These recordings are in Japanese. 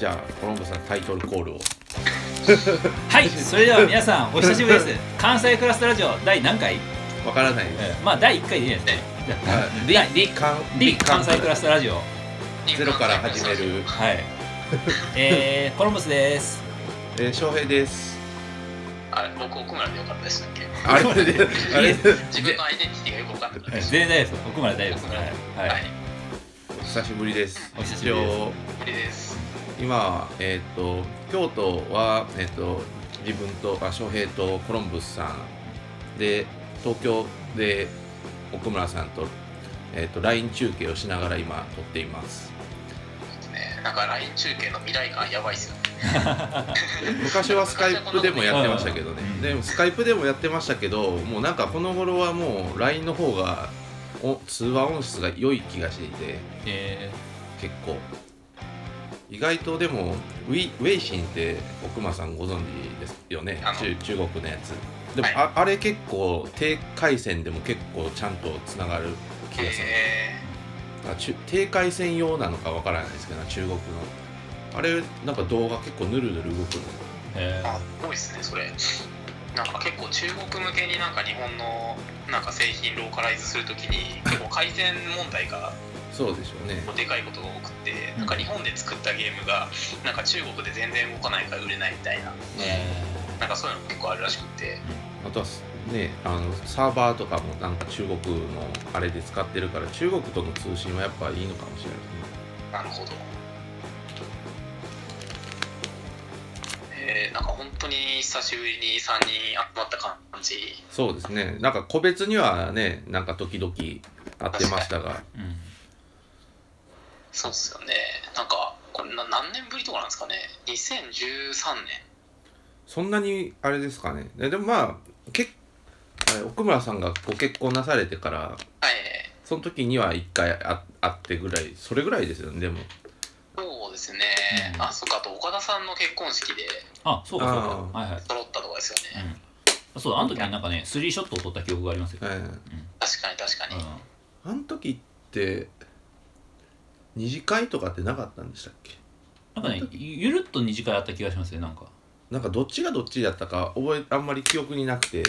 じゃあコロンブさんタイトルコールを。はいそれでは皆さんお久しぶりです。関西クラスタラジオ第何回、わからないですえーまあ第1回でいいですね。あリリリカンリ関西クラスタラジオ。ゼロから始める、はい。えー、コロンブスです。えー、翔平です。あれ僕奥村でよかったでしたっけあれであれ。自分のアイデンティティがよく分かんなかったです全然大丈夫です。奥村大丈夫です。はい、ははい。い、お久しぶりです。お久しぶりです今えっ、と京都はえっ、と自分とあ翔平とコロンブスさん。で東京で奥村さんと,、えー、と LINE 中継をしながら今撮っています。ね。なんか LINE 中継の未来感やばいっすよね。昔はスカイプでもやってましたけどね。うんでもスカイプでもやってましたけどもうなんかこの頃はもう LINE の方がお通話音質が良い気がしていて。え結構意外とでもウィウェイシンって奥間さんご存知ですよね？中中国のやつ。でも、はい。ああれ結構低回線でも結構ちゃんとつながる気がする、えあ中低回線用なのかわからないですけど中国の。あれなんか動画結構ぬるぬる動くの。ー、えー、あ多いっすねそれ。なんか結構中国向けになんか日本のなんか製品ローカライズするときに結構改善問題がそうでしょうね。でかいことが多くてなんか日本で作ったゲームがなんか中国で全然動かないから売れないみたいな。ー、え。なんかそういうの結構あるらしくて。あとはねあのサーバーとかもなんか中国のあれで使ってるから中国との通信はやっぱいいのかもしれないですね。なるほど。えー、なんか本当に久しぶりに3人集まった感じ。そうですね。なんか個別にはねなんか時々会ってましたが。ーうんそうっすよね。なんか、これな何年ぶりとかなんですかね。2013年。そんなにあれですかねででもまあけあれ奥村さんがご結婚なされてからはい。その時には1回あ会ってぐらいそれぐらいですよねでもそうですね。うんあ、そっか、あと岡田さんの結婚式であそうかそうあかはいはい揃ったとかですよね。うんそうだあの時になんかねスリーショットを撮った記憶がありますよ、ええ確かに確かに。あの時って二次会とかってなかったんでしたっけ？なんかねゆゆるっと二次会あった気がしますねなんか。なんかどっちがどっちだったか覚えあんまり記憶になくて。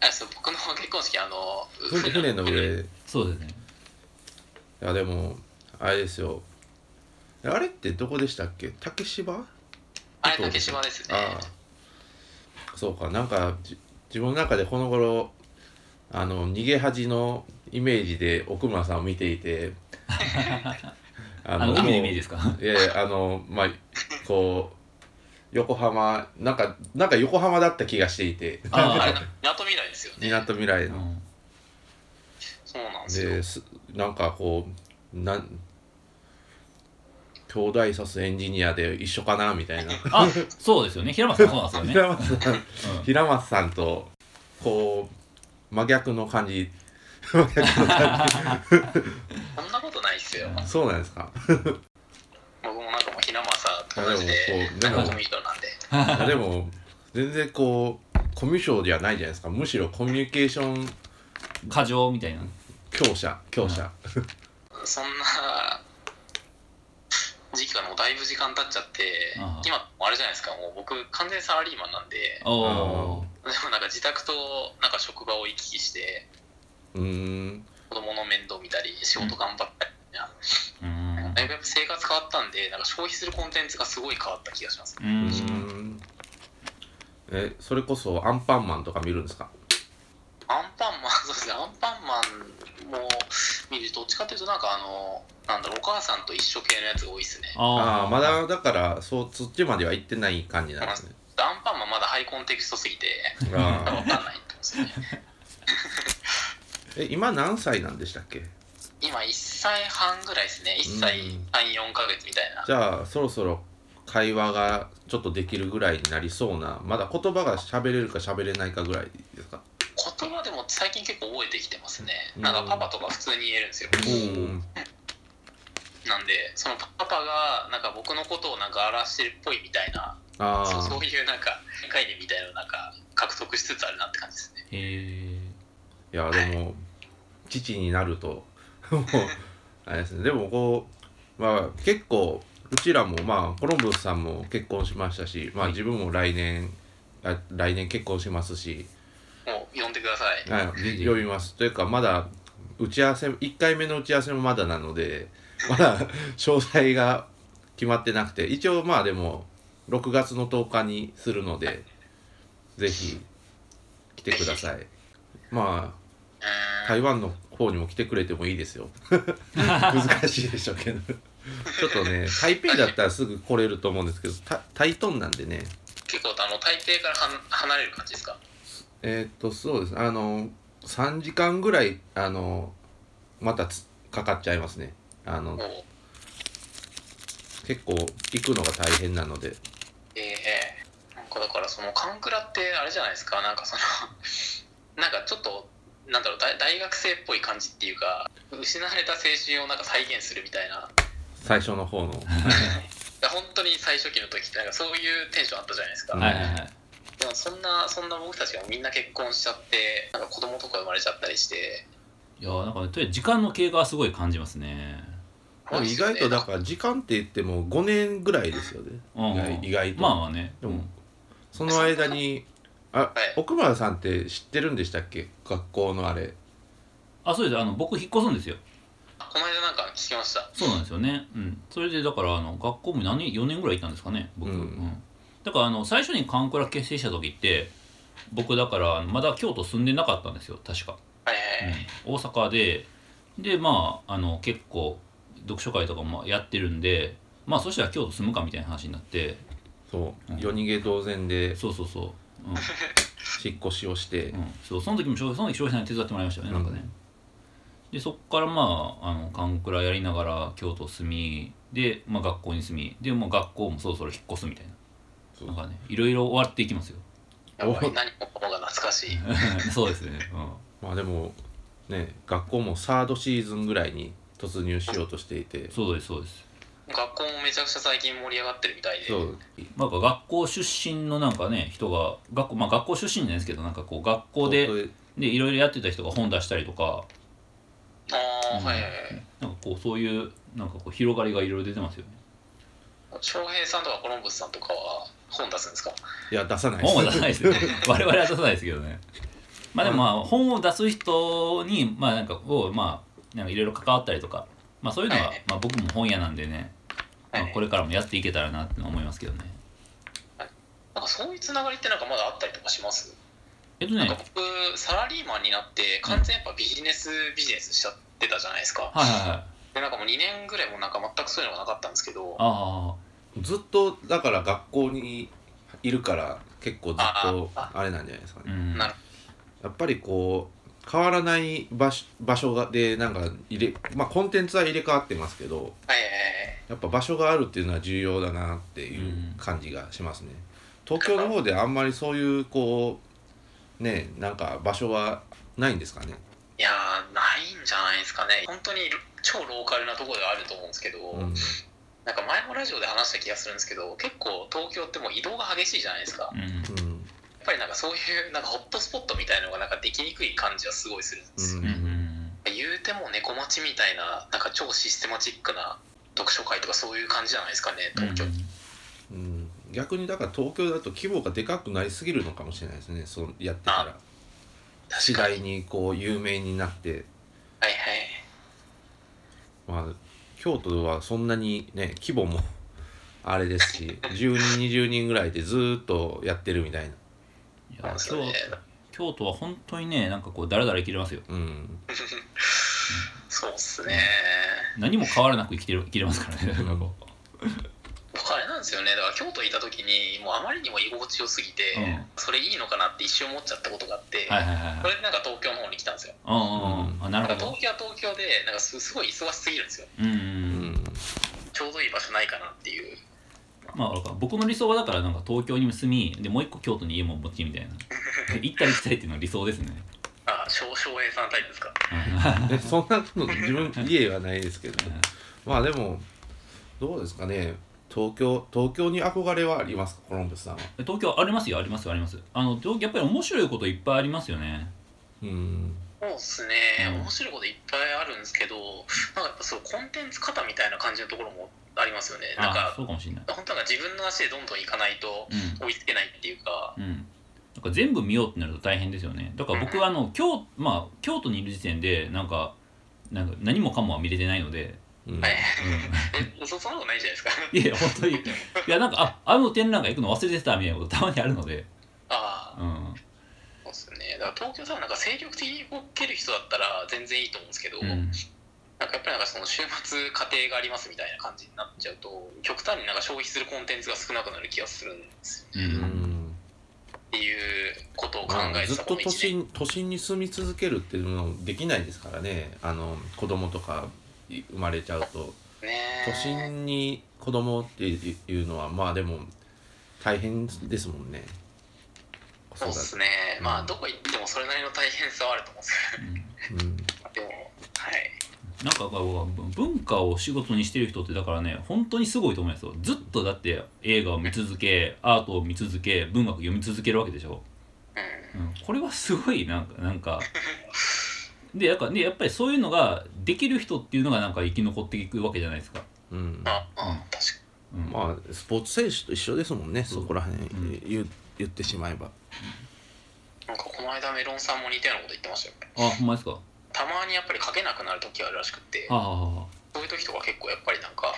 あそう僕の結婚式、あの、船船の上。いそうですね。やでもあれですよ。あれってどこでしたっけ？竹芝？あれ、竹島ですね。ああ。そうかなんかじ自分の中でこの頃あの逃げ恥のイメージで奥村さんを見ていてあ あの海のイメージジですか？いやいやあのまあこう横浜なんかなんか横浜だった気がしていて。ああれ、みなとみらいですよね。みなとみらいの、うん。そうなんですよ。ですなんかこうなん兄弟さすエンジニアで一緒かなみたいな。あそうですよね。平松さんそうなんですよね。平松さん。平松さんとこう真逆の感じ そんなことないっすよ。じそうなんですか。僕もなんかもうひなまさと同じでもこうでも仲のいい人なんで。でも全然こうコミュ障ではないじゃないですか。むしろコミュニケーションうん過剰みたいな。強者強者、そんな時期がもうだいぶ時間経っちゃって今あれじゃないですか。もう僕完全サラリーマンなんで。でもなんか自宅となんか職場を行き来してうーん子供の面倒見たり仕事頑張ったりみたいな、うん。だいぶやっぱ生活変わったんでなんか消費するコンテンツがすごい変わった気がします。ううーん。えそれこそアンパンマンとか見るんですか？アンパンマン そうですね。アンパンマンも見るとどっちかというとなんかあのなんだろうお母さんと一緒系のやつが多いですね。あああまだだからそうそっちまでは行ってない感じなんですね。アンパンマンまだハイコンテクストすぎてあわかんないってことですよね。ー え今何歳なんでしたっけ？今1歳半ぐらいですね。1歳うん。34ヶ月みたいな。じゃあそろそろ会話がちょっとできるぐらいになりそうなまだ言葉が喋れるか喋れないかぐらいですか？言葉でも最近結構覚えてきてますね。うん。なんかパパとか普通に言えるんですよ。うん。なんでそのパパがなんか僕のことをなんか表してるっぽいみたいなああそうそういうなんか概念みたいなのをなんか獲得しつつあるなって感じですね。へえいやでも父になると。もうあれですね。でもこうまあ結構うちらもまあコロンブスさんも結婚しましたし、まあ、はい。自分も来年あ来年結婚しますし、もう呼んでください。はい、呼びます。というかまだ打ち合わせ1回目の打ち合わせもまだなので まだ詳細が決まってなくて。一応まあでも6月の10日にするのでぜひ来てください。まあ台湾の方にも来てくれてもいいですよ。難しいでしょうけど。ちょっとね台北だったらすぐ来れると思うんですけどた台東なんでね。結構あの台北からはん離れる感じですか？えーっとそうです。あの3時間ぐらいあのまたつかかっちゃいますね。あの結構行くのが大変なので。ええなんかだからそのカンクラってあれじゃないですか？なんかそのなんかちょっとなんだろう大大学生っぽい感じっていうか失われた青春をなんか再現するみたいな。最初の方の。本当に最初期の時ってなんかそういうテンションあったじゃないですか、うんはいはいはい。でもそんなそんな僕たちがみんな結婚しちゃってなんか子供とか生まれちゃったりして。いやーなんかねとりあえず時間の経過はすごい感じますね。意外とだから時間って言っても5年ぐらいですよね。意外と。まあまあね。でもその間にあ、い。奥村さんって知ってるんでしたっけ？学校のあれ。あそうです。あの僕引っ越すんですよ。この間なんか聞きました。そうなんですよね。うん。それでだからあの学校も何4年ぐらい行ったんですかね僕、うん。だからあの最初にカンクラ結成した時って僕だからまだ京都住んでなかったんですよ確か、はいはいはい。うん、大阪で。でまああの結構読書会とかもやってるんでまあそしたら京都住むかみたいな話になって。そう、うん。夜逃げ同然で。そうそうそう、うん引っ越しをして、うん、そうその時もその時消費者に手伝ってもらいましたよね、なんかね。でそっからまああのカンクラやりながら京都住みで、まあ、学校に住みでもう学校もそろそろ引っ越すみたいそう。ななんかねいろいろ終わっていきますよ。やっぱり何もかもが懐かしい。そうですね、まあでもね学校もサードシーズンぐらいに突入しようとしていて。うん、そうですそうです学校もめちゃくちゃ最近盛り上がってるみたいで。そう。なんか学校出身のなんかね人が学校まあ学校出身じゃないですけどなんかこう学校ででいろいろやってた人が本出したりとか。ああ、うん。はいはいはい。なんかこうそういうなんかこう広がりがいろいろ出てますよね。翔平さんとかコロンブスさんとかは本出すんですか？いや出さないです。本は出さないですよね。我々は出さないですけどね。まあでもまあ本を出す人にまあなんかこうまあなんかいろいろ関わったりとかまあそういうのははいまあ僕も本屋なんでねまあはい。これからもやっていけたらなって思いますけどね。なんかそういうつながりってなんかまだあったりとかします？えっとね。はいなんか僕サラリーマンになって完全やっぱビジネスビジネスしちゃってたじゃないですか。はいはいでなんかもう2年ぐらいもなんか全くそういうのがなかったんですけど。あずっとだから学校にいるから結構ずっとああれなんじゃないですかね。あうん。なるやっぱりこう変わらない場所場所がでなんか入れまあコンテンツは入れ替わってますけどはいはいはいやっぱ場所があるっていうのは重要だなっていう感じがしますね、東京の方であんまりそういうこうねなんか場所はないんですかね？いやーないんじゃないですかね。本当に超ローカルなところではあると思うんですけど、うん。なんか前もラジオで話した気がするんですけど結構東京ってもう移動が激しいじゃないですか、うんぱりなんかそういうなんかホットスポットみたいなのがなんかできにくい感じはすごいするんですよ、うん。うんうん言うても猫町みたいななんか超システマチックな読書会とかそういう感じじゃないですかねうん。東京、うん、逆にだから東京だと規模がでかくなりすぎるのかもしれないですねそうやってたら。次第にこう有名になって。はいはい。まあ京都はそんなにね規模もあれですし10人20人ぐらいでずーっとやってるみたいないそう。や京ですよね。京都は本当にねなんかこうだらだら生きれますよ。うん。そうっすね。何も変わらなく生きてる生きれますからねなん僕あれなんですよね。だから京都いた時にもうあまりにも居心地よすぎて、うん。それいいのかなって一瞬思っちゃったことがあって、うはいはいはいはい。それでなんか東京の方に来たんですよ。うんうんうん。あななんかるほど東京は東京でなんかすすごい忙しすぎるんですよ。うんうん。ちょうどいい場所ないかなっていうまあ僕の理想はだからなんか東京に住みでもう一個京都に家も持ちみたいな。行ったり来たりっていうのが理想ですね。あ翔翔平さんタイプですか？そんなの自分家はないですけどまあでもどうですかね。東京東京に憧れはありますか？コロンブスさんは。東京ありますよありますあります。あの東京やっぱり面白いこといっぱいありますよね。うん。そうっすね、うん面白いこといっぱいあるんですけどそうコンテンツ型みたいな感じのところもありますよね。なんあかそうかもしれない。本当なんか自分の足でどんどん行かないとうん。追いつけないっていうか、うん。なんか全部見ようってなると大変ですよね。だから僕はあの京,、まあ、京都にいる時点でなんかなんか何もかもは見れてないので、うん。はい。う そ そんなことないじゃないですか。いや本当に。いやなんかああの展覧会行くの忘れてたみたいなことたまにあるので、ああうん。そうですよね。だから東京さんなんか精力的に動ける人だったら全然いいと思うんですけど、うん、なんかやっぱりなんかその週末家庭がありますみたいな感じになっちゃうと極端になんか消費するコンテンツが少なくなる気がするんですよううん。んっていうことを考まあえてずっと都心都心に住み続けるっていうのはできないですからね。あの子供とか生まれちゃうと。ね都心に子供っていうのはまあでも大変ですもんね。そうですね。まあどこ行ってもそれなりの大変さはあると思うんですうん。うん。け どでもはいなんか文化を仕事にしてる人ってだからね本当にすごいと思いますよ。ずっとだって映画を見続けアートを見続け文学読み続けるわけでしょ、うん。うん、これはすごいなんか なんかでやっぱでやっぱりそういうのができる人っていうのがなんか生き残っていくわけじゃないですか、うん。まあスポーツ選手と一緒ですもんねそこら辺ん。言う言ってしまえば。になんかこの間メロンさんも似たようなこと言ってましたよあほんまですか？たまにやっぱり書けなくなる時があるらしくてそういう時とか結構やっぱりなんか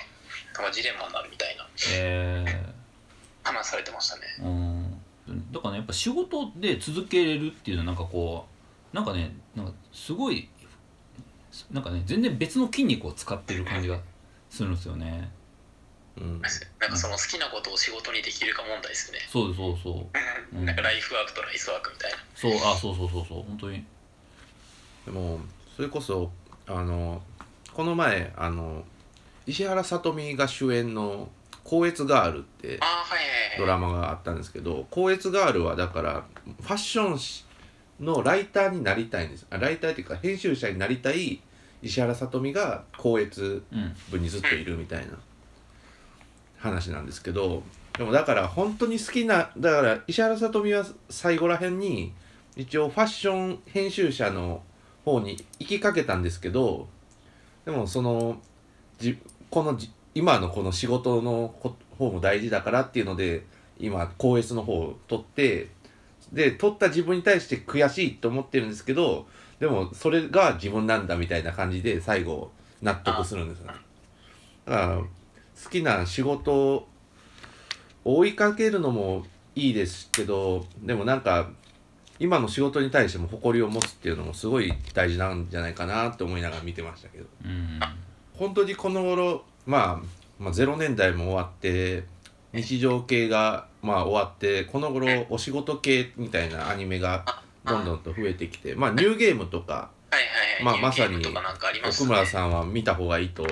なんかジレンマになるみたいなえ話されてましたね。ー、うん。だからねやっぱ仕事で続けれるっていうのはなんかこうなんかねなんかすごいなんかね全然別の筋肉を使ってる感じがするんですよね。うん。なんかその好きなことを仕事にできるか問題ですね。そうですそうそう。うんなん。かライフワークとライスワークみたいな。そうあそうそうそうそう。本当にでもそれこそあのこの前あの石原さとみが主演の「光悦ガール」ってドラマがあったんですけど光悦ガールはだからファッション誌のライターになりたいんです。あライターっていうか編集者になりたい石原さとみが光悦うん部にずっといるみたいな話なんですけどでもだから本当に好きなだから石原さとみは最後らへんに一応ファッション編集者の方に行きかけたんですけどでもそのじこのじ今のこの仕事のこ方も大事だからっていうので今高越の方を取ってで取った自分に対して悔しいと思ってるんですけどでもそれが自分なんだみたいな感じで最後納得するんですよね。だから好きな仕事を追いかけるのもいいですけどでもなんか今の仕事に対しても誇りを持つっていうのもすごい大事なんじゃないかなって思いながら見てましたけど。うん。本当にこの頃、まあ、まあ0年代も終わって日常系がまあ終わってこの頃お仕事系みたいなアニメがどんどんと増えてきてまあニューゲームとかはいはいはい。まあまさにとかなんかありました奥ね村さんは見た方がいいと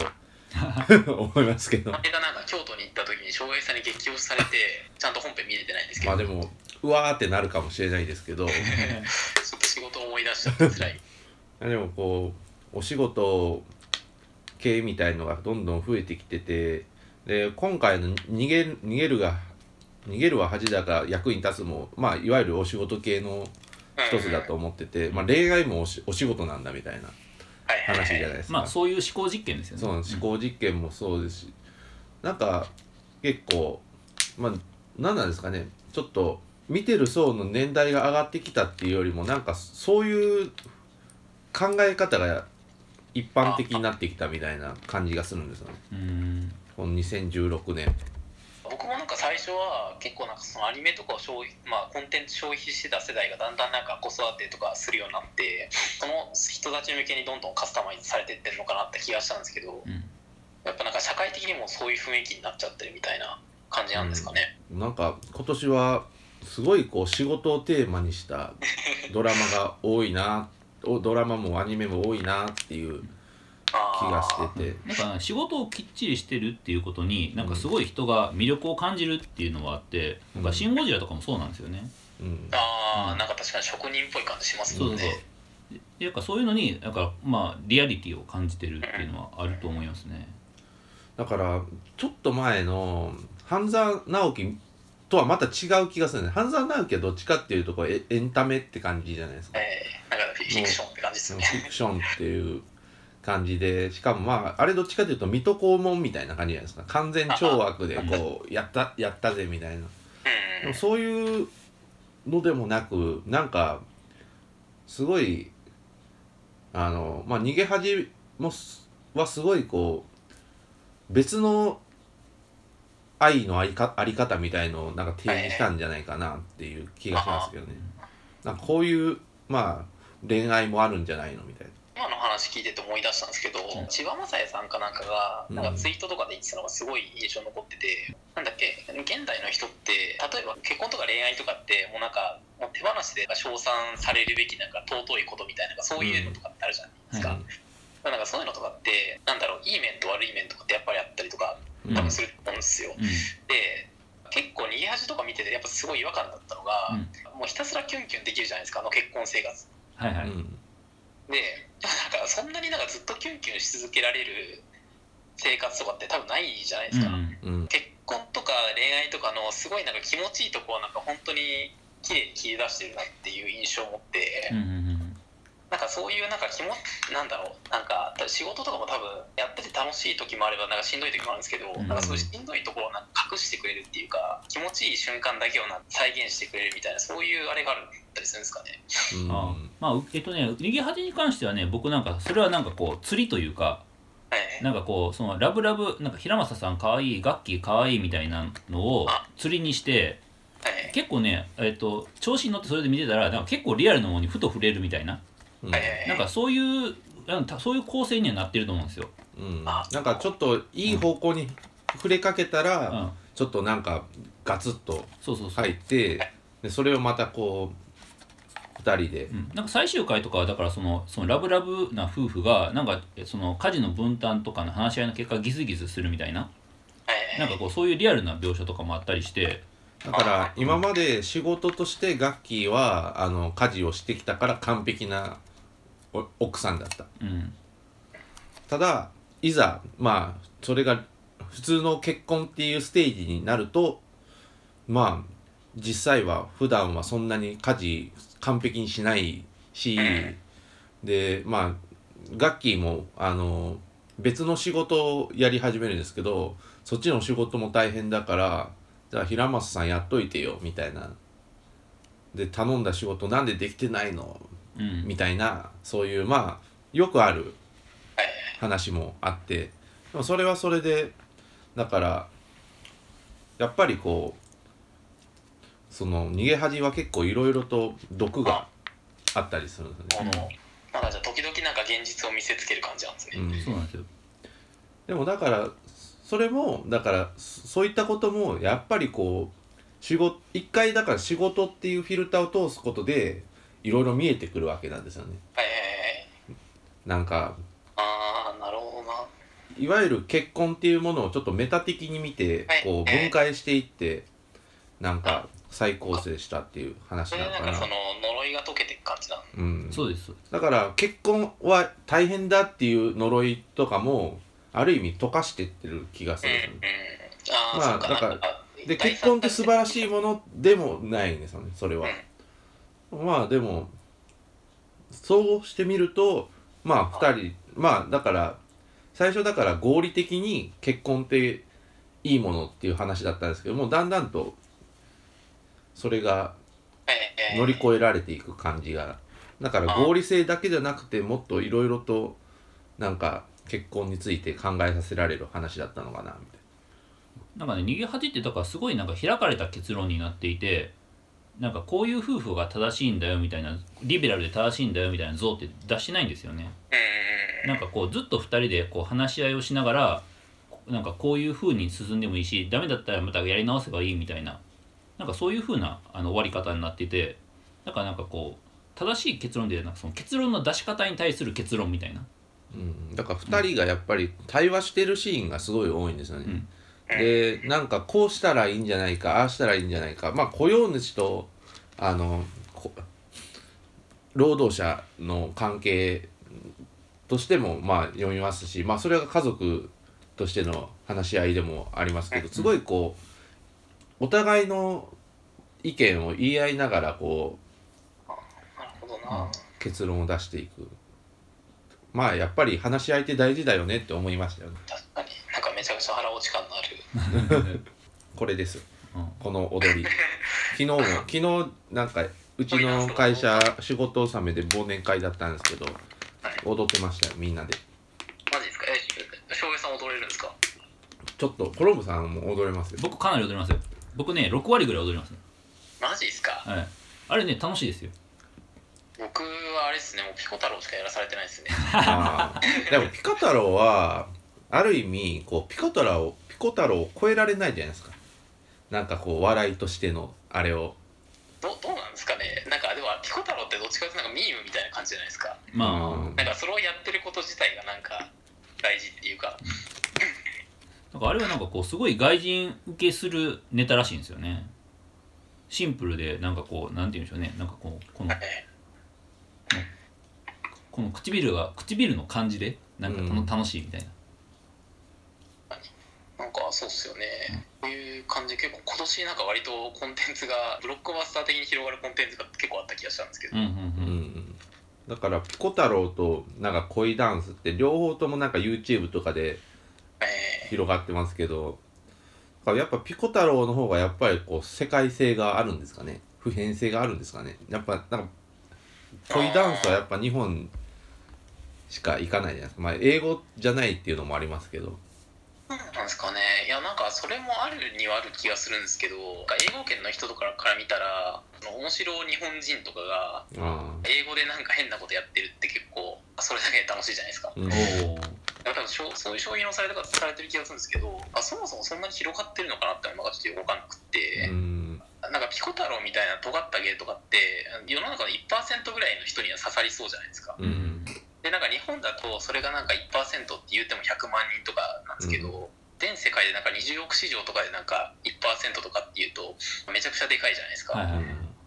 思いますけど。この間なんか京都に行った時に翔平さんに激推しされてちゃんと本編見れてないんですけど、まあでもうわーってなるかもしれないですけど。ちょっと仕事を思い出しちゃって辛い。でもこうお仕事系みたいのがどんどん増えてきててで今回の逃げる逃げるが逃げるは恥だが役に立つもまあいわゆるお仕事系の一つだと思ってて、まあ、恋愛もおしお仕事なんだみたいな話じゃないですか。まあそういう思考実験ですよね。そう思考実験もそうですし、なんか結構まあ何なんですかね。ちょっと見てる層の年代が上がってきたっていうよりもなんかそういう考え方が一般的になってきたみたいな感じがするんですよね。うん。この2016年僕もなんか最初は結構なんかそのアニメとかを消費まあコンテンツ消費してた世代がだんだんなんか子育てとかするようになってその人たち向けにどんどんカスタマイズされてってるのかなって気がしたんですけどうん。やっぱなんか社会的にもそういう雰囲気になっちゃってるみたいな感じなんですかね、なんか今年はすごいこう仕事をテーマにしたドラマが多いな おドラマもアニメも多いなっていう気がしててなんか仕事をきっちりしてるっていうことになんかすごい人が魅力を感じるっていうのはあって、うんなんかシン・ゴジラとかもそうなんですよね。うんああ、うんなんか確かに職人っぽい感じしますそうそうもんねそう。でなんかそういうのになんかまあリアリティを感じてるっていうのはあると思いますね。だからちょっと前の半沢直樹とはまた違う気がするね。半沢直樹はどっちかっていうとこうエエンタメって感じじゃないですか。えー、なんかフィクションって感じですフね。ィクションっていう感じでしかもまああれどっちかというと水戸黄門みたいな感じじゃないですか。完全懲悪でこうやったやったぜみたいな。うん。でもそういうのでもなくなんかすごいあのまあ逃げ恥もすはすごいこう別の愛のありかあり方みたいのをなんか提示したんじゃないかなっていう気がしますけどね。なんかこういうまあ恋愛もあるんじゃないのみたいな。今の話聞いてて思い出したんですけど、うん千葉雅也さんかなんかがうんなんかツイートとかで言ってたのがすごい印象に残ってて、なんだっけ現代の人って例えば結婚とか恋愛とかってもうなんかもう手放しで称賛されるべきなんか尊いことみたいなそういうのとかってあるじゃないですか、うんなんかそういうのとかってなんだろういい面と悪い面とかってやっぱりあったりとかうん多分すると思うんですよ、うん。で結構逃げ恥とか見ててやっぱすごい違和感だったのが、もうひたすらキュンキュンできるじゃないですかあの結婚生活。はいはい、うん。でなんかそんなになんかずっとキュンキュンし続けられる生活とかって多分ないじゃないですか、うん。うん。結婚とか恋愛とかのすごいなんか気持ちいいとこをなんか本当に綺麗に切り出してるなっていう印象を持って、うんうんなんかそういうなんか気もなんだろう。なんか仕事とかも多分やってて楽しい時もあればなんかしんどい時もあるんですけど、うん。なんかそういうしんどいところをなんか隠してくれるっていうか気持ちいい瞬間だけをな再現してくれるみたいなそういうあれがあったりするんですかね。うん。あまあうえっとね逃げ恥に関してはね僕なんかそれはなんかこう釣りというかはいなんかこうそのラブラブなんか平正さんかわいいガッキーかわいいみたいなのを釣りにしてはい。結構ねえっと調子に乗ってそれで見てたらなんか結構リアルなものにふと触れるみたいなうなんかそういうそういう構成にはなってると思うんですよ。うん。あ。なんかちょっといい方向に触れかけたら、うん、ちょっとなんかガツッとそうそうそう。入ってでそれをまたこう2人で。うん、なんか最終回とかはだからそのそのラブラブな夫婦がなんかえその家事の分担とかの話し合いの結果ギスギスするみたいな。はいなんかこうそういうリアルな描写とかもあったりして。だから今まで仕事としてガッキーはあの家事をしてきたから完璧なお奥さんだった。うん。ただいざまあそれが普通の結婚っていうステージになるとまあ実際は普段はそんなに家事完璧にしないしでまあガッキーもあの別の仕事をやり始めるんですけどそっちの仕事も大変だからじゃあ平松さんやっといてよみたいな。で頼んだ仕事なんでできてないの？うんみたいなそういうまあよくあるはい話もあってでもそれはそれでだからやっぱりこうその逃げ恥は結構いろいろと毒があったりするんですよね。このなんかじゃあ時々なんか現実を見せつける感じなんですね。うんそうなんですよ。でもだからそれもだからそそういったこともやっぱりこう仕事一回だから仕事っていうフィルターを通すことでいろいろ見えてくるわけなんですよね。はいはいはい。なんかああなるほどな。いわゆる結婚っていうものをちょっとメタ的に見てはいこう分解していってなんか再構成したっていう話それなのかなでなんかその呪いが解けていく感じなの？うん、そうです。だから結婚は大変だっていう呪いとかもある意味溶かしてってる気がするんですよねうんうん。ああ、まあそうかだからなんかで結婚って素晴らしいい。ものでもないんですよねそれは、まあでもそうしてみるとまあ2人まあだから最初だから合理的に結婚っていいものっていう話だったんですけどもだんだんとそれが乗り越えられていく感じが。だから合理性だけじゃなくてもっといろいろとなんか結婚について考えさせられる話だったのかなみたいなんかね逃げ恥ってだからすごいなんか開かれた結論になっていてなんかこういう夫婦が正しいんだよみたいなリベラルで正しいんだよみたいな像って出してないんですよね。うん。なんかこうずっと2人でこう話し合いをしながらなんかこういう風に進んでもいいしダメだったらまたやり直せばいいみたいな。なんかそういう風なあの終わり方になっていてだからなんかこう正しい結論でなんかその結論の出し方に対する結論みたいな。うん、だから2人がやっぱり対話してるシーンがすごい多いんですよね。うんでなんかこうしたらいいんじゃないかああしたらいいんじゃないか。まあ雇用主とあのこ労働者の関係としてもまあ読みますしまあそれが家族としての話し合いでもありますけどすごいこうお互いの意見を言い合いながらこう。結論を出していく。まあやっぱり話し相手大事だよねって思いましたよね。確かに。なんかめちゃくちゃ これです。うん。この踊り。昨日も昨日なんかうちの会社仕事納めで忘年会だったんですけど踊ってましたよみんなで。マジですか？え翔平さん踊れるんですか？ちょっとコロンブさんも踊れますよ。僕かなり踊りますよ。僕ね6割ぐらい踊りますね。マジですか？はい。あれね楽しいですよ。僕はあれですねもうピコ太郎しかやらされてないですね。あー。でもピコ太郎はある意味こうピコ太郎をピコ太郎を超えられないじゃないですか。なんかこう笑いとしてのあれを。どどうなんですかね。なんかでもピコ太郎ってどっちかというとなんかミームみたいな感じじゃないですか。まあ、うんなんかそれをやってること自体がなんか大事っていうか。なんかあれはなんかこうすごい外人受けするネタらしいんですよね。シンプルでなんかこうなんて言うんでしょうね。なんかこうこのえこの唇が唇の感じでなんかたのうん楽しいみたいな、そうっすよね、こういう感じ結構今年なんか割とコンテンツがブロックバスター的に広がるコンテンツが結構あった気がしたんですけど、うんうんううん。んだからピコ太郎となんか恋ダンスって両方ともなんか YouTube とかでえ広がってますけどだからやっぱピコ太郎の方がやっぱりこう世界性があるんですかね。普遍性があるんですかね。やっぱなんか恋ダンスはやっぱ日本しか行かないじゃないですか。まあ英語じゃないっていうのもありますけど。ーなんなんですかねそれもあるにはある気がするんですけど英語圏の人とかから見たら面白い日本人とかがあ英語でなんか変なことやってるって結構それだけで楽しいじゃないですか。あ、うん、おお多分しょそういう商品のされ方されてる気がするんですけどあそもそもそんなに広がってるのかなってのがちょっとよくわかんなくて、うん。なんかピコ太郎みたいな尖った芸とかって世の中の1%ぐらいの人には刺さりそうじゃないですか。うん。でなんか日本だとそれがなんか1%って言っても100万人とかなんですけど、全世界でなんか20億市場とかでなんか1%とかっていうとめちゃくちゃでかいじゃないですか、はいはい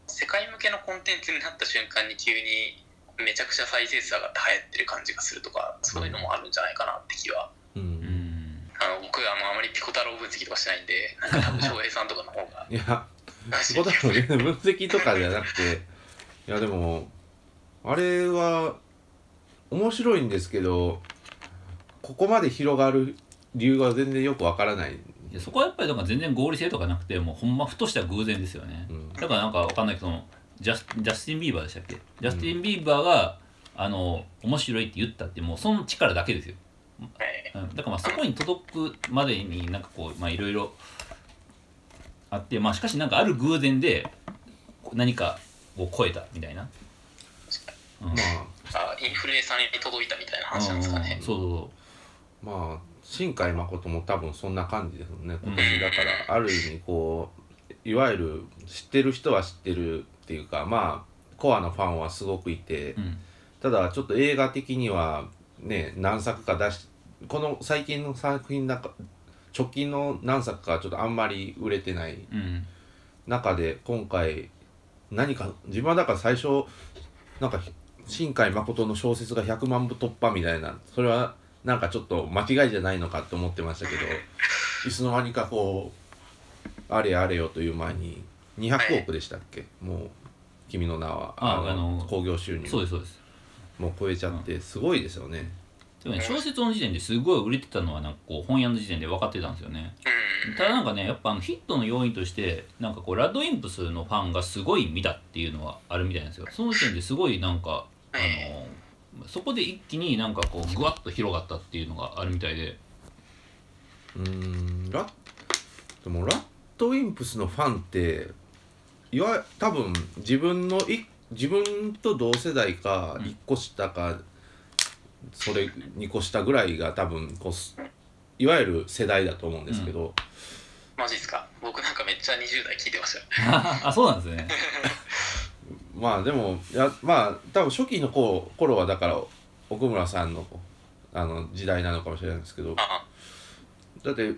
世界向けのコンテンツになった瞬間に急にめちゃくちゃ再生数上がって流行ってる感じがするとかそういうのもあるんじゃないかなって気は。ううん。んあの僕はあまりピコ太郎分析とかしてないんでなんか多分翔平さんとかの方がいやピコ太郎分析とかじゃなくていやでもあれは面白いんですけどここまで広がる理由が全然よくわからない、いやそこはやっぱりだから全然合理性とかなくてもうほんまふとした偶然ですよね。うん。だからなんかわかんないけどそのジャスジャスティン・ビーバーでしたっけ？ジャスティン・ビーバーが、あの面白いって言ったってもうその力だけですよ、えうん、だからまあそこに届くまでになんかこうまあいろいろあってまあしかしなんかある偶然で何かを超えたみたいな、うん。まーあインフルエンサーに届いたみたいな話なんですかね。うんそうそうそあまあ新海誠も多分そんな感じですもんね。今年だからある意味こういわゆる知ってる人は知ってるっていうかまあコアのファンはすごくいて、う、うん、ただちょっと映画的にはね何作か出しこの最近の作品なんか直近の何作かはちょっとあんまり売れてないうん。中で今回何か自分はだから最初なんか新海誠の小説が100万部突破みたいなそれはなんかちょっと間違いじゃないのかって思ってましたけどいつの間にかこうあれあれよという前に200億でしたっけ？もう「君の名は」ああの興行収入。そうですそうです。もう超えちゃってすごいですよね。でもね小説の時点ですごい売れてたのはなんかこう本屋の時点で分かってたんですよね。うん。ただなんかねやっぱあのヒットの要因としてなんかこうラッドインプスのファンがすごい見たっていうのはあるみたいなんですよ。その時点ですごいなんかあのそこで一気になんかこうぐわっと広がったっていうのがあるみたいで。うーん。ラでもラッドウィンプスのファンっていわ多分自分のい自分と同世代かうん。1個下か、それ2個下ぐらいが多分こうすいわゆる世代だと思うんですけど、マジっすか。僕なんかめっちゃ20代聞いてましたよ。あそうなんですねまあでもいやまあ多分初期の頃頃はだから奥村さんのあの時代なのかもしれないんですけどあだって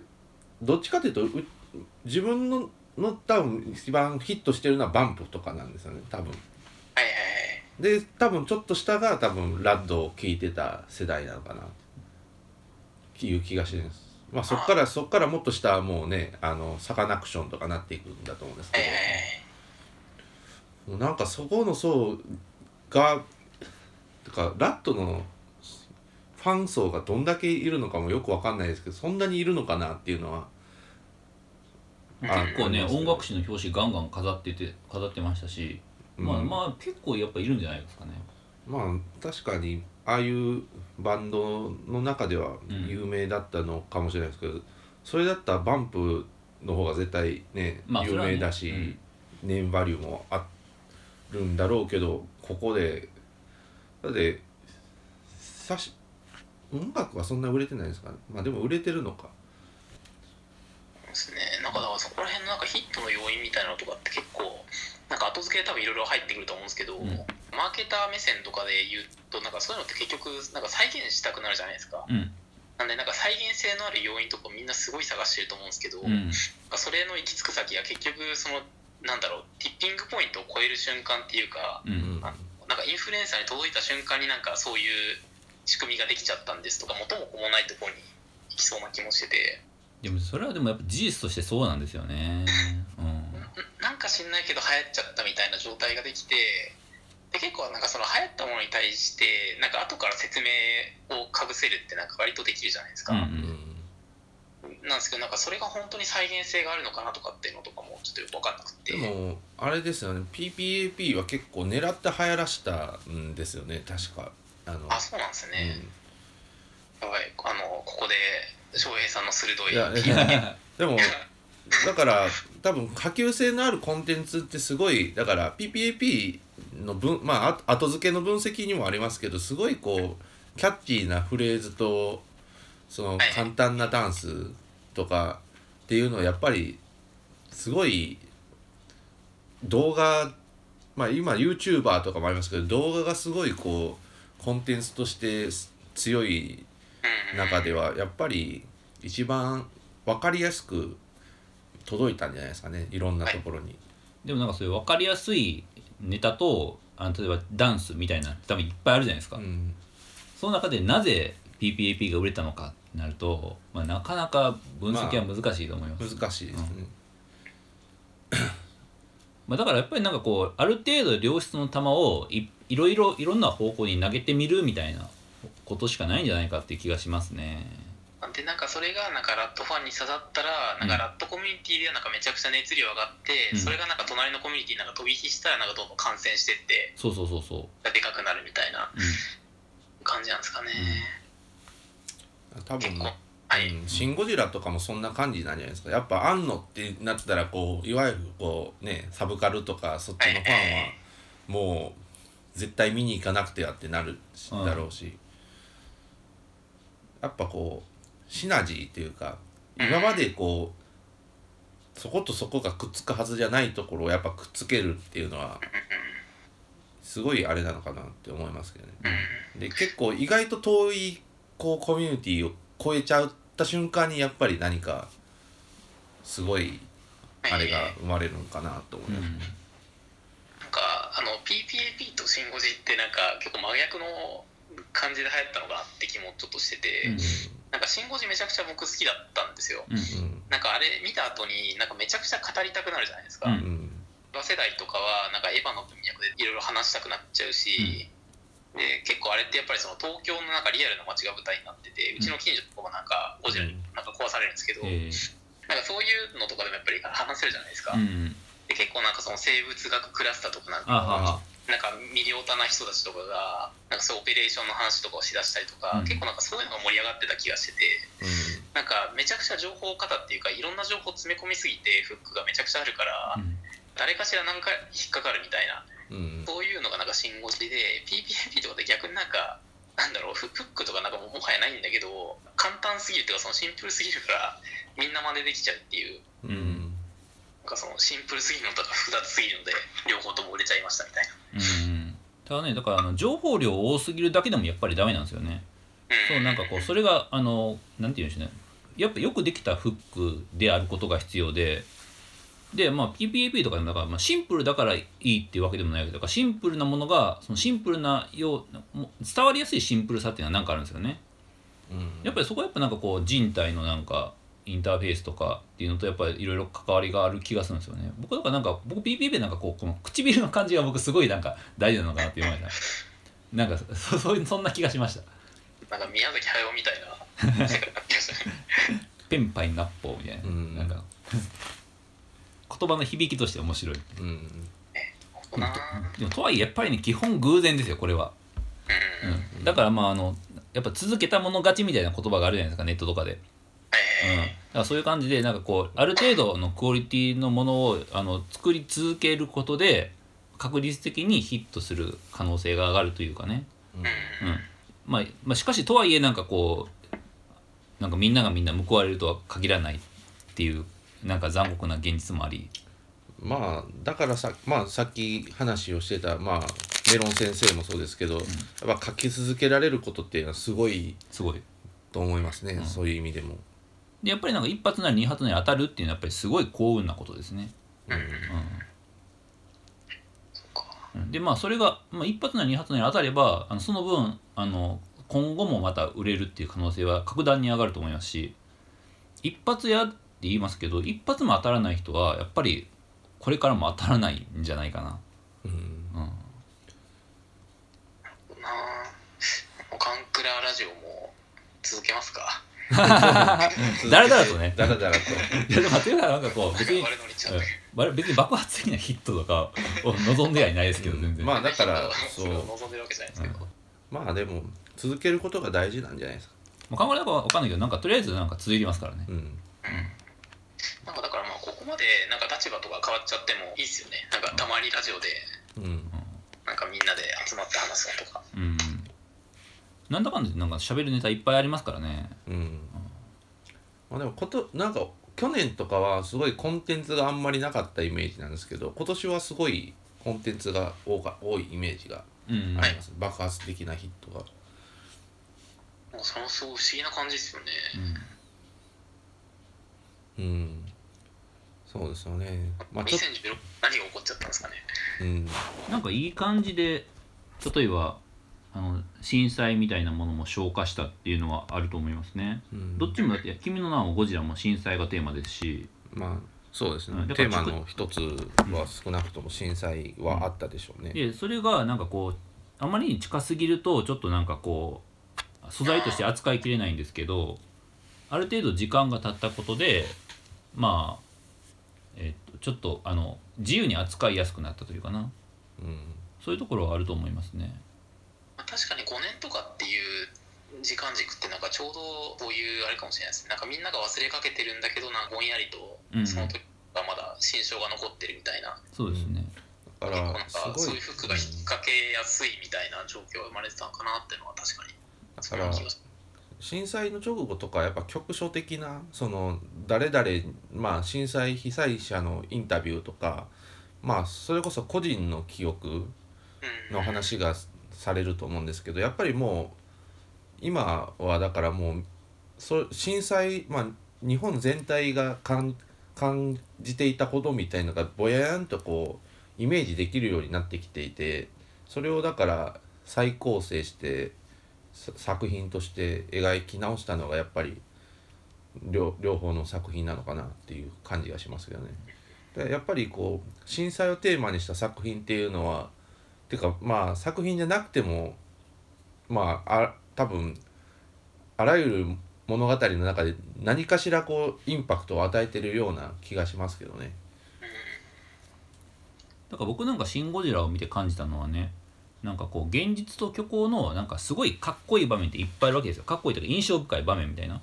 どっちかというとう自分のの多分一番ヒットしてるのはバンプとかなんですよね多分。はいはいはい。で多分ちょっと下が多分ラッドを聴いてた世代なのかなっていう気がしてるんです。まあそっからそっからもっと下はもうねあのサカナクションとかなっていくんだと思うんですけはいはいどなんかそこの層がてかラッドのファン層がどんだけいるのかもよくわかんないですけどそんなにいるのかなっていうのはあ結構ね音楽誌の表紙ガンガン飾ってて飾ってましたし、まあうん。まあ結構やっぱいるんじゃないですかね。まあ確かにああいうバンドの中ではうん。有名だったのかもしれないですけど、それだったらバンプの方が絶対ね、有まあそれはね。名だし、ネームバリューもあるんだろうけどここでだってさし音楽はそんな売れてないですかね？まあでも売れてるのか。ですね。なんかだからそこら辺のなんかヒットの要因みたいなのとかって結構なんか後付けで多分いろいろ入ってくると思うんですけど、ん。マーケター目線とかで言うとなんかそういうのって結局なんか再現したくなるじゃないですか。うん。なんでなんか再現性のある要因とかみんなすごい探してると思うんですけど、うん。それの行き着く先は結局そのなんだろうティッピングポイントを超える瞬間っていうかうん。あなんかインフルエンサーに届いた瞬間になんかそういう仕組みができちゃったんですとか元も子もないところに行きそうな気もしてて。でもそれはでもやっぱ事実としてそうなんですよね。うん。んなんか知んないけど流行っちゃったみたいな状態ができてで結構なんかその流行ったものに対してなんか後から説明をかぶせるってなんか割とできるじゃないですか、うんうんなんですけどなんかそれが本当に再現性があるのかなとかっていうのとかもちょっとよく分かんなくて。でもあれですよね。PPAP は結構狙って流行らしたんですよね。確か。あのあそうなんですね、やばい。あのここで翔平さんの鋭いいや でもだから多分波及性のあるコンテンツってすごいだから PPAP の分まああ後付けの分析にもありますけどすごいこうキャッチーなフレーズとそのはい。簡単なダンスとかっていうのはやっぱりすごい動画まあ今 YouTuber とかもありますけど動画がすごいこうコンテンツとして強いうん中ではやっぱり一番分かりやすく届いたんじゃないですかねい。ろんなところに。でもなんかそういう分かりやすいネタとあの例えばダンスみたいな多分いっぱいあるじゃないですか、うん。その中でなぜ PPAP が売れたのかなると、まあ、なかなか分析は難しいと思います、難しいですね。まあ、だからやっぱりなんかこうある程度良質の球をいいろいろいろんな方向に投げてみるみたいなことしかないんじゃないかっていう気がしますね。でなんかそれがなんかラットファンに刺さったらなんかラットコミュニティではなんかめちゃくちゃ熱量上がって、うん。それがなんか隣のコミュニティになんか飛び火したらなんかどんどん感染してってそうそうそうそう、でかくなるみたいなうん。感じなんですかね、多分はい、うん。シン・ゴジラとかもそんな感じなんじゃないですか。やっぱあんのってなったらこういわゆるこうねサブカルとかそっちのファンはもう絶対見に行かなくてはってなるだろうし。やっぱこうシナジーっていうか今までこうそことそこがくっつくはずじゃないところをやっぱくっつけるっていうのはすごいあれなのかなって思いますけどね。で結構意外と遠いこうコミュニティを超えちゃった瞬間にやっぱり何かすごいあれが生まれるのかなと思います、うん。なんかあの PPAP とシン・ゴジってなんか結構真逆の感じで流行ったのかなって気もちょっとしてて、うんなんかシン・ゴジめちゃくちゃ僕好きだったんですよ。うんうん。なんかあれ見た後になんかめちゃくちゃ語りたくなるじゃないですか、うん世代とかはなんかエヴァの文脈でいろいろ話したくなっちゃうし、で結構あれってやっぱりその東京のなんかリアルな街が舞台になっててうちの近所とかもなんかゴジラになんか壊されるんですけど、えなんかそういうのとかでもやっぱり話せるじゃないですか、ーうん。で結構なんかその生物学クラスターとかなんてあはは。なんかミリオタな人たちとかがなんかそういうオペレーションの話とかをしだしたりとか、うん。結構なんかそういうのが盛り上がってた気がしててなんかめちゃくちゃ情報型っていうかいろんな情報詰め込みすぎてフックがめちゃくちゃあるから、うん。誰かしらなんか引っかかるみたいなうん。うんそういうのがなんか信号字で PPAP とかって逆になんかなんだろうフフックとかなんかもうもはやないんだけど簡単すぎるっていうかそのシンプルすぎるからみんな真似できちゃうっていう。うん。なんかそのシンプルすぎるのとか複雑すぎるので両方とも売れちゃいましたみたいな。うん。ただねだからあの情報量多すぎるだけでもやっぱりダメなんですよね。そうなんかこうそれがあのなんて言うんでしょうね。やっぱよくできたフックであることが必要ででまあ PPAP とかだから、まあ、シンプルだからいいっていうわけでもないけどシンプルなものがそのシンプルなよう伝わりやすいシンプルさっていうのは何かあるんですよね。うん。やっぱりそこはやっぱなんかこう人体のなんかインターフェースとかっていうのとやっぱりいろいろ関わりがある気がするんですよね。僕だからなんか僕 PPAP でなんかこうこの唇の感じが僕すごいなんか大事なのかなって思いましたなんかそそういうそんな気がしました。なんか宮崎駿みたいな。ペンパイナッポーみたいな,、うん。なんか言葉の響きとして面白い。うんでもとはいえやっぱりね基本偶然ですよこれは、うん。うん、だからまああのやっぱ続けたもの勝ちみたいな言葉があるじゃないですかネットとかで、うん、だえからそういう感じでなんかこうある程度のクオリティのものをあの作り続けることで確率的にヒットする可能性が上がるというかね、うん。まあ、まあしかしとはいえなんかこうなんかみんながみんな報われるとは限らないっていうなんか残酷な現実もあり。まあだからさ,、まあ、さっき話をしてた、まあ、メロン先生もそうですけど、やっぱ書き続けられることっていうのはすごいすごい。と思いますね、そういう意味でも。でやっぱりなんか一発なり二発なり当たるっていうのはやっぱりすごい幸運なことですね、うん。うん。でまあそれが、まあ、一発なり二発なり当たればあのその分あの今後もまた売れるっていう可能性は格段に上がると思いますし一発や言いますけど一発も当たらない人はやっぱりこれからも当たらないんじゃないかな、うん。うん、なあおかんくらラジオも続けますか？だらだらとね。だらだらと。いやでもっていうかなんかこう別に、別に爆発的なヒットとかを望んではいないですけど全然、まあだからそそう。望んでるわけじゃないですけど、まあでも続けることが大事なんじゃないですか。まあ、考えなかわかんないけどなんかとりあえずなんか続いてますからね。うん。なんかだからまあここまでなんか立場とか変わっちゃってもいいっすよねなんかたまにラジオでうん。なんかみんなで集まって話すのとかうんなんだかんだでなんか喋るネタいっぱいありますからねうん。まあでもことなんか去年とかはすごいコンテンツがあんまりなかったイメージなんですけど今年はすごいコンテンツが多か多いイメージがうん、あります、爆発的なヒットが。もうそのすごい不思議な感じですよね、うん。そうですよね。まあちょっ2016何が起こっちゃったんですかね。と、うん。なんかいい感じで例えばあの震災みたいなものも消化したっていうのはあると思いますね、うん。どっちもだって「君の名はゴジラ」も震災がテーマですし。まあそうですね。テらーマの一つは少なくとも震災はあったでしょうね。でそれがなんかこうあまりに近すぎるとちょっとなんかこう素材として扱いきれないんですけどある程度時間が経ったことでまあえっとちょっとあの自由に扱いやすくなったというかな。うん。そういうところはあると思いますね。まあ確かに5年とかっていう時間軸ってなんかちょうどこういうあれかもしれないですね。なんかみんなが忘れかけてるんだけどなんかぼんやりとうんその時がまだ心象が残ってるみたいな、そうですね。だか結構なんらすごいかそういう服が引っ掛けやすいみたいな状況が生まれてたのかなっていうのは確かにそだから震災の直後とかやっぱ局所的なその誰々まあ震災被災者のインタビューとかまあそれこそ個人の記憶の話がされると思うんですけどやっぱりもう今はだからもうそ震災まあ日本全体が感感じていたことみたいのがぼややんとこうイメージできるようになってきていてそれをだから再構成してさ作品として描き直したのがやっぱり両方の作品なのかなっていう感じがしますけどね。やっぱりこう震災をテーマにした作品っていうのはていうかまあ作品じゃなくてもまああ多分あらゆる物語の中で何かしらこうインパクトを与えてるような気がしますけどね。だから僕なんか「シン・ゴジラ」を見て感じたのはねなんかこう現実と虚構のなんかすごいかっこいい場面っていっぱいあるわけですよ。かっこいいというか印象深い場面みたいな。は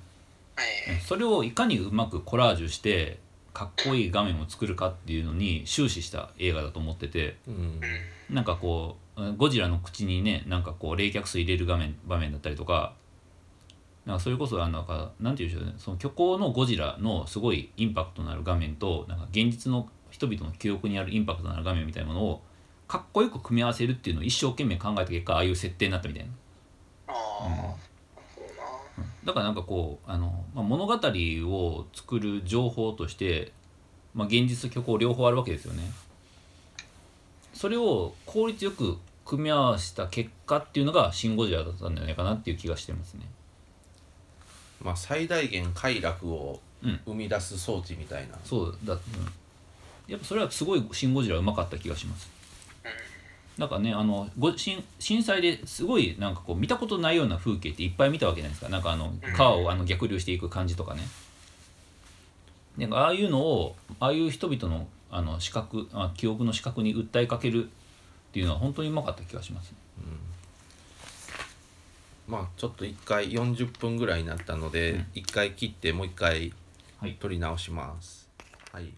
い。それをいかにうまくコラージュしてかっこいい画面を作るかっていうのに終始した映画だと思ってて。うん。なんかこうゴジラの口にねなんかこう冷却水入れる画面場面だったりとかなんかそれこそあのなんかなんていうんでしょうねその虚構のゴジラのすごいインパクトのある画面となんか現実の人々の記憶にあるインパクトのある画面みたいなものをかっこよく組み合わせるっていうのを一生懸命考えた結果ああいう設定になったみたいなあだからなんかこうあの、まあ、物語を作る情報として、まあ、現実と虚構両方あるわけですよね。それを効率よく組み合わせた結果っていうのが「シン・ゴジラ」だったんじゃないかなっていう気がしてますね。まあ最大限快楽をうん生み出す装置みたいな。そうだ、うん、やっぱそれはすごい「シン・ゴジラ」うまかった気がします。なんかねあのご震震災ですごいなんかこう見たことないような風景っていっぱい見たわけじゃないですか。なんかあの川をあの逆流していく感じとかね。なんかああいうのをああいう人々のあの視覚あ記憶の視覚に訴えかけるっていうのは本当にうまかった気がします。まあちょっと一回40分ぐらいになったので、うん。一回切ってもう一回はい。撮り直します。はい